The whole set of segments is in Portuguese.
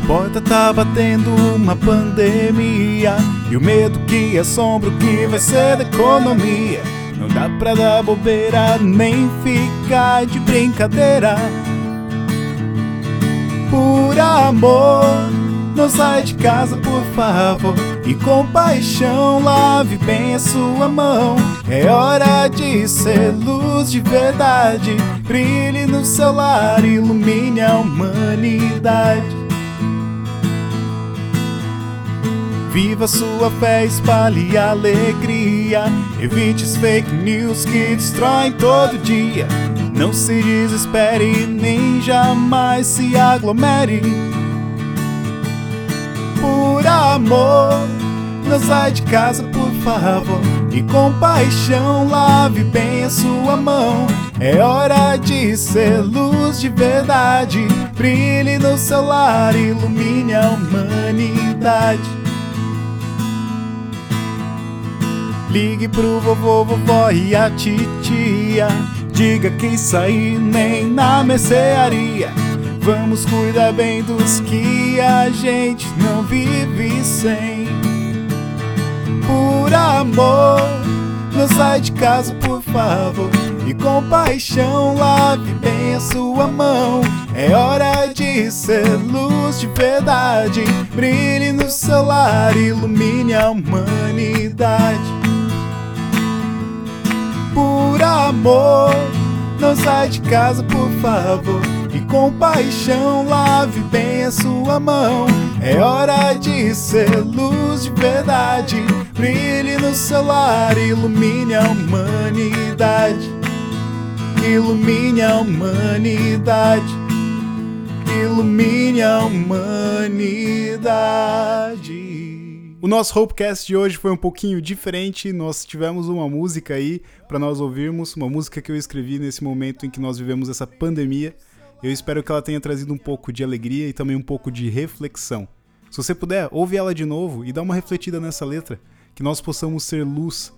porta tá batendo uma pandemia E o medo que assombra o que vai ser da economia Não dá pra dar bobeira nem ficar de brincadeira Por amor, não sai de casa por favor E com paixão lave bem a sua mão É hora de ser luz de verdade Brilhe no seu lar, ilumine a humanidade Viva sua fé, espalhe alegria. Evite os fake news que destroem todo dia. Não se desespere, nem jamais se aglomere. Por amor, não sai de casa, por favor. E com paixão, lave bem a sua mão. É hora de ser luz de verdade. Brilhe no seu lar, ilumine a humanidade. Ligue pro vovô, vovó e a titia. Diga que sair nem na mercearia. Vamos cuidar bem dos que a gente não vive sem. Por amor, não sai de casa, por favor. E com paixão, lave bem a sua mão. É hora de ser luz de verdade. Brilhe no seu lar, ilumine a humanidade por amor. Não sai de casa, por favor. E com paixão lave bem a sua mão. É hora de ser luz de verdade. Brilhe no seu lar, ilumine a humanidade. Ilumine a humanidade. Ilumine a humanidade. O nosso Hopecast de hoje foi um pouquinho diferente. Nós tivemos uma música aí para nós ouvirmos, uma música que eu escrevi nesse momento em que nós vivemos essa pandemia. Eu espero que ela tenha trazido um pouco de alegria e também um pouco de reflexão. Se você puder, ouve ela de novo e dá uma refletida nessa letra, que nós possamos ser luz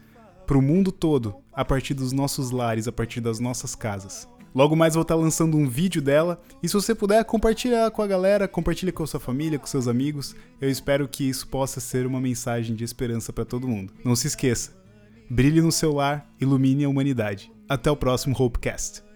para o mundo todo a partir dos nossos lares, a partir das nossas casas. Logo mais vou estar lançando um vídeo dela. E se você puder, compartilhar com a galera, compartilha com a sua família, com seus amigos. Eu espero que isso possa ser uma mensagem de esperança para todo mundo. Não se esqueça, brilhe no seu lar, ilumine a humanidade. Até o próximo Hopecast.